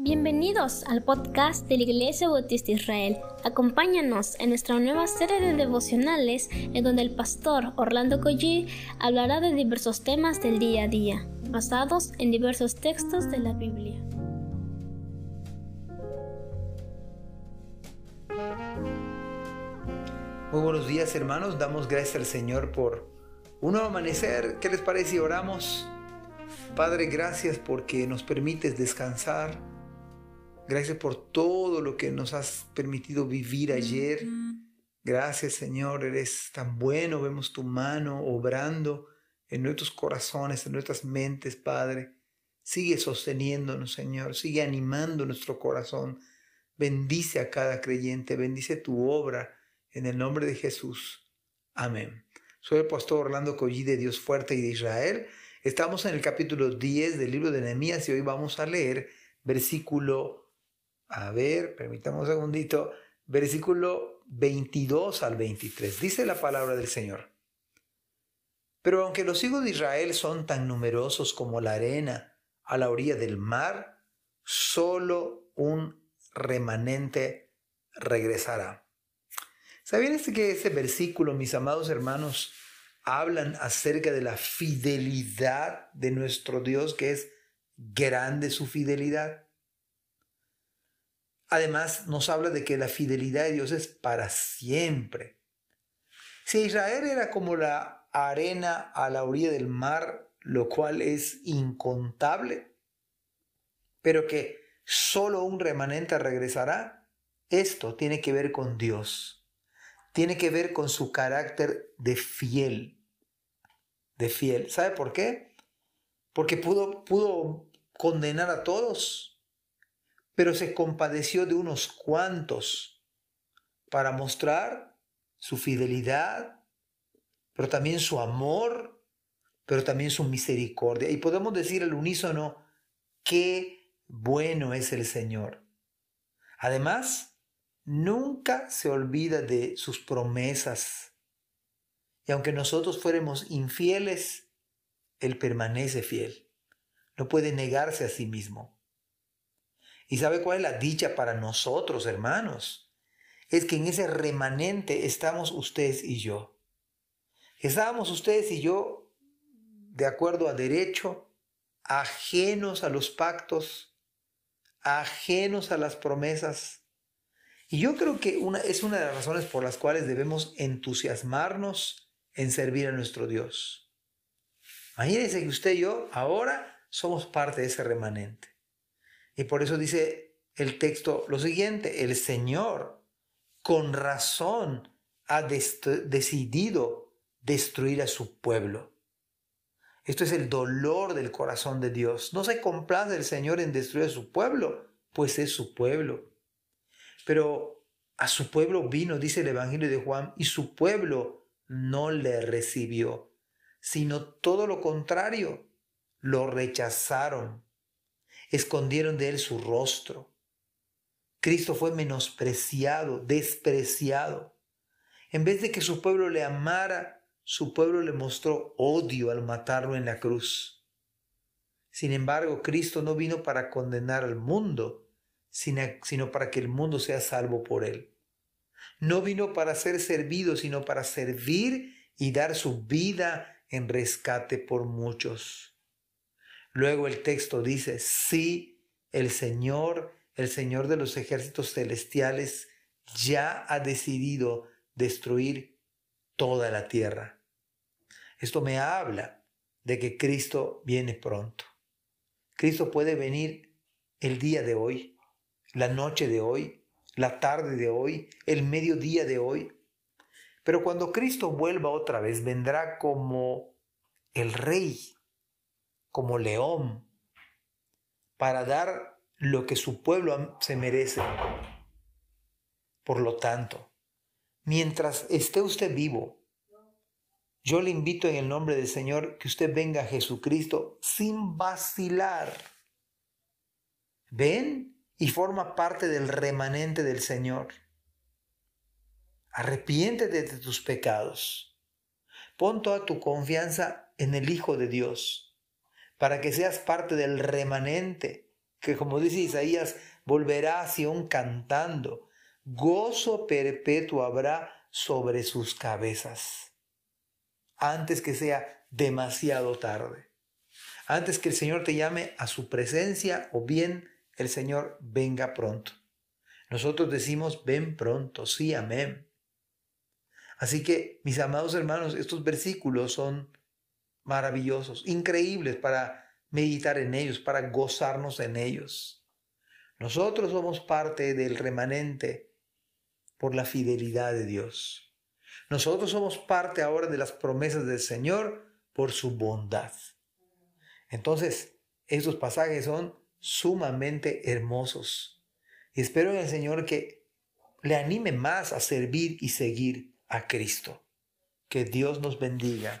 Bienvenidos al podcast de la Iglesia Bautista Israel. Acompáñanos en nuestra nueva serie de devocionales en donde el pastor Orlando Collie hablará de diversos temas del día a día, basados en diversos textos de la Biblia. Muy buenos días hermanos, damos gracias al Señor por un nuevo amanecer. ¿Qué les parece si oramos? Padre, gracias porque nos permites descansar Gracias por todo lo que nos has permitido vivir ayer. Gracias Señor, eres tan bueno, vemos tu mano obrando en nuestros corazones, en nuestras mentes, Padre. Sigue sosteniéndonos, Señor, sigue animando nuestro corazón. Bendice a cada creyente, bendice tu obra en el nombre de Jesús. Amén. Soy el pastor Orlando Collí de Dios Fuerte y de Israel. Estamos en el capítulo 10 del libro de Nehemías y hoy vamos a leer versículo a ver, permítame un segundito. Versículo 22 al 23. Dice la palabra del Señor. Pero aunque los hijos de Israel son tan numerosos como la arena a la orilla del mar, solo un remanente regresará. ¿Sabían que ese versículo, mis amados hermanos, hablan acerca de la fidelidad de nuestro Dios, que es grande su fidelidad? Además, nos habla de que la fidelidad de Dios es para siempre. Si Israel era como la arena a la orilla del mar, lo cual es incontable, pero que solo un remanente regresará, esto tiene que ver con Dios. Tiene que ver con su carácter de fiel. De fiel. ¿Sabe por qué? Porque pudo, pudo condenar a todos pero se compadeció de unos cuantos para mostrar su fidelidad, pero también su amor, pero también su misericordia. Y podemos decir al unísono, qué bueno es el Señor. Además, nunca se olvida de sus promesas. Y aunque nosotros fuéramos infieles, Él permanece fiel. No puede negarse a sí mismo. ¿Y sabe cuál es la dicha para nosotros, hermanos? Es que en ese remanente estamos ustedes y yo. Estábamos ustedes y yo de acuerdo a derecho, ajenos a los pactos, ajenos a las promesas. Y yo creo que una, es una de las razones por las cuales debemos entusiasmarnos en servir a nuestro Dios. Imagínense que usted y yo ahora somos parte de ese remanente. Y por eso dice el texto lo siguiente, el Señor con razón ha decidido destruir a su pueblo. Esto es el dolor del corazón de Dios. No se complace el Señor en destruir a su pueblo, pues es su pueblo. Pero a su pueblo vino, dice el Evangelio de Juan, y su pueblo no le recibió, sino todo lo contrario, lo rechazaron escondieron de él su rostro. Cristo fue menospreciado, despreciado. En vez de que su pueblo le amara, su pueblo le mostró odio al matarlo en la cruz. Sin embargo, Cristo no vino para condenar al mundo, sino para que el mundo sea salvo por él. No vino para ser servido, sino para servir y dar su vida en rescate por muchos. Luego el texto dice, sí, el Señor, el Señor de los ejércitos celestiales, ya ha decidido destruir toda la tierra. Esto me habla de que Cristo viene pronto. Cristo puede venir el día de hoy, la noche de hoy, la tarde de hoy, el mediodía de hoy. Pero cuando Cristo vuelva otra vez, vendrá como el rey como león para dar lo que su pueblo se merece. Por lo tanto, mientras esté usted vivo, yo le invito en el nombre del Señor que usted venga a Jesucristo sin vacilar. Ven y forma parte del remanente del Señor. Arrepiéntete de tus pecados. Pon toda tu confianza en el Hijo de Dios para que seas parte del remanente que como dice Isaías, volverá a Sion cantando, gozo perpetuo habrá sobre sus cabezas, antes que sea demasiado tarde, antes que el Señor te llame a su presencia o bien el Señor venga pronto. Nosotros decimos, ven pronto, sí, amén. Así que, mis amados hermanos, estos versículos son maravillosos, increíbles para meditar en ellos, para gozarnos en ellos. Nosotros somos parte del remanente por la fidelidad de Dios. Nosotros somos parte ahora de las promesas del Señor por su bondad. Entonces, estos pasajes son sumamente hermosos. Y espero en el Señor que le anime más a servir y seguir a Cristo. Que Dios nos bendiga.